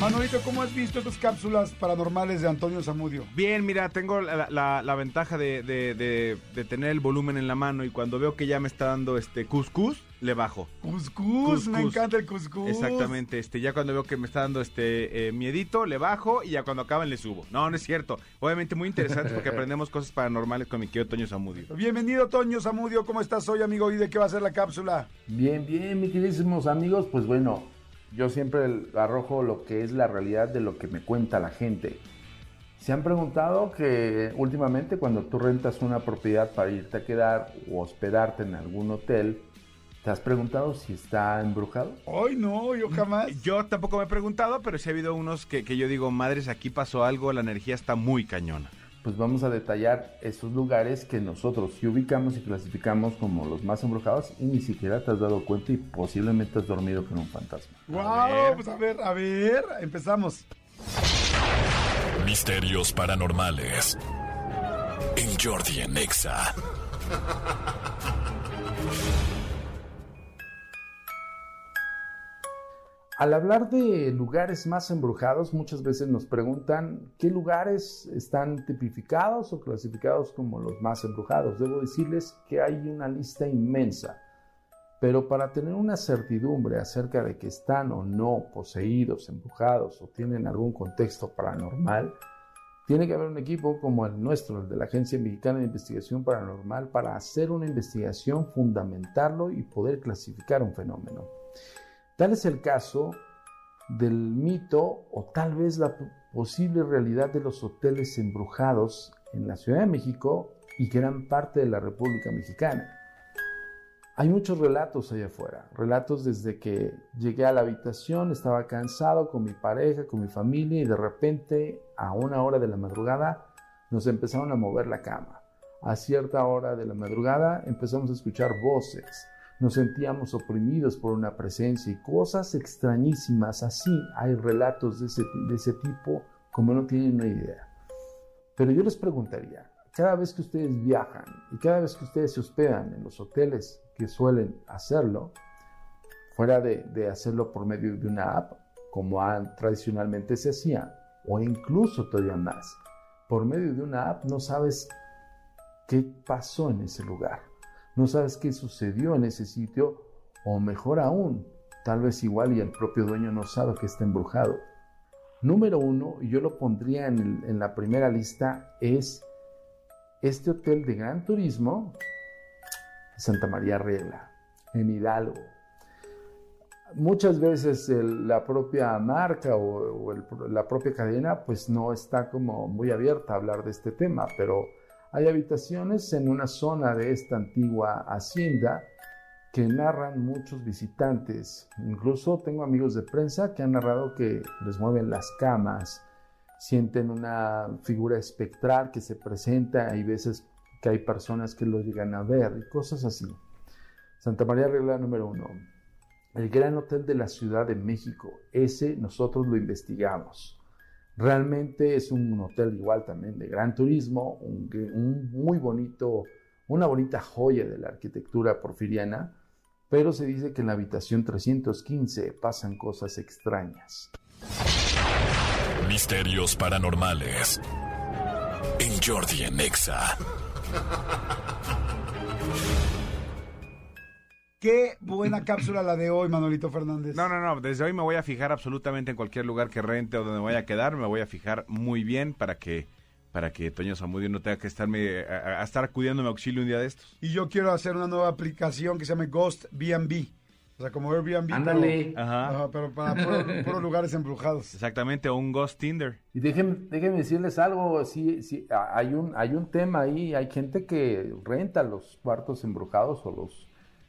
Manolito, ¿cómo has visto estas cápsulas paranormales de Antonio Zamudio? Bien, mira, tengo la, la- la ventaja de, de- de- de tener el volumen en la mano y cuando veo que ya me está dando este cuscús, le bajo. Cuscús, me encanta el cuscús. Exactamente, este, ya cuando veo que me está dando este eh, miedito, le bajo y ya cuando acaban le subo. No, no es cierto. Obviamente muy interesante porque aprendemos cosas paranormales con mi querido Toño Zamudio. Bienvenido, Toño Zamudio. ¿Cómo estás hoy, amigo? ¿Y de qué va a ser la cápsula? Bien, bien, mis queridísimos amigos, pues bueno, yo siempre arrojo lo que es la realidad de lo que me cuenta la gente. ¿Se han preguntado que últimamente cuando tú rentas una propiedad para irte a quedar o hospedarte en algún hotel, te has preguntado si está embrujado? Hoy no, yo jamás. Yo tampoco me he preguntado, pero sí ha habido unos que, que yo digo, madres, aquí pasó algo, la energía está muy cañona. Pues vamos a detallar esos lugares que nosotros sí ubicamos y clasificamos como los más embrujados y ni siquiera te has dado cuenta y posiblemente has dormido con un fantasma. Wow, pues a ver, a ver, empezamos. Misterios paranormales. En Jordi Anexa. Al hablar de lugares más embrujados, muchas veces nos preguntan qué lugares están tipificados o clasificados como los más embrujados. Debo decirles que hay una lista inmensa, pero para tener una certidumbre acerca de que están o no poseídos, embrujados o tienen algún contexto paranormal, tiene que haber un equipo como el nuestro, el de la Agencia Mexicana de Investigación Paranormal, para hacer una investigación, fundamentarlo y poder clasificar un fenómeno. Tal es el caso del mito o tal vez la posible realidad de los hoteles embrujados en la Ciudad de México y gran parte de la República Mexicana. Hay muchos relatos allá afuera, relatos desde que llegué a la habitación, estaba cansado con mi pareja, con mi familia y de repente a una hora de la madrugada nos empezaron a mover la cama. A cierta hora de la madrugada empezamos a escuchar voces, nos sentíamos oprimidos por una presencia y cosas extrañísimas así. Hay relatos de ese, de ese tipo como no tienen una idea. Pero yo les preguntaría, cada vez que ustedes viajan y cada vez que ustedes se hospedan en los hoteles que suelen hacerlo, fuera de, de hacerlo por medio de una app, como an- tradicionalmente se hacía, o incluso todavía más, por medio de una app no sabes qué pasó en ese lugar, no sabes qué sucedió en ese sitio, o mejor aún, tal vez igual y el propio dueño no sabe que está embrujado. Número uno, y yo lo pondría en, la primera lista, es este hotel de gran turismo, Santa María Regla, en Hidalgo. Muchas veces la propia marca o, la propia cadena pues no está como muy abierta a hablar de este tema, pero hay habitaciones en una zona de esta antigua hacienda que narran muchos visitantes. Incluso tengo amigos de prensa que han narrado que les mueven las camas, sienten una figura espectral que se presenta, hay veces que hay personas que lo llegan a ver y cosas así. Santa María Regla número uno. El Gran Hotel de la Ciudad de México. Ese nosotros lo investigamos. Realmente es un hotel igual también de gran turismo, un, un muy bonito, una bonita joya de la arquitectura porfiriana, pero se dice que en la habitación 315 pasan cosas extrañas. Misterios paranormales. En Jordi Anexa. Qué buena cápsula la de hoy, Manolito Fernández. No, no, no, desde hoy me voy a fijar absolutamente en cualquier lugar que rente o donde me vaya a quedar, me voy a fijar muy bien para que para que Toño Zamudio no tenga que estarme a, a estar acudiendo a mi auxilio un día de estos. Y yo quiero hacer una nueva aplicación que se llame Ghost B&B. O sea, como Airbnb. Ándale. Pero, Ajá. Ajá, pero para puros, lugares embrujados. Exactamente, o un Ghost Tinder. Y déjenme, déjenme decirles algo, sí, sí, a- hay, un, hay un tema ahí, hay gente que renta los cuartos embrujados o los,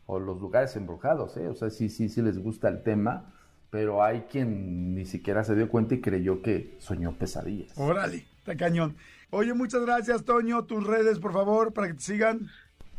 o los lugares embrujados, ¿eh? o sea, sí, sí, sí les gusta el tema, pero hay quien ni siquiera se dio cuenta y creyó que soñó pesadillas. Órale, está cañón. Oye, muchas gracias, Toño. Tus redes, por favor, para que te sigan.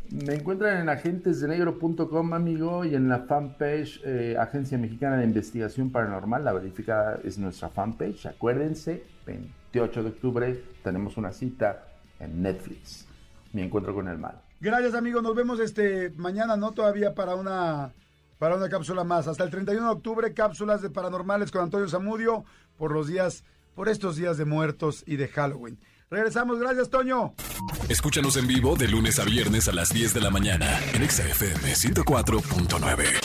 Me encuentran en agentesdenegro.com, amigo, y en la fanpage eh, Agencia Mexicana de Investigación Paranormal. La verificada es nuestra fanpage. Acuérdense, 28 de octubre tenemos una cita en Netflix. Me encuentro con el mal. Gracias, amigo. Nos vemos este mañana, ¿no? Todavía para una para una cápsula más. Hasta el 31 de octubre, cápsulas de paranormales con Antonio Zamudio por los días, por estos días de muertos y de Halloween. Regresamos, gracias Toño. Escúchanos en vivo de lunes a viernes a las 10 de la mañana en XFM 104.9.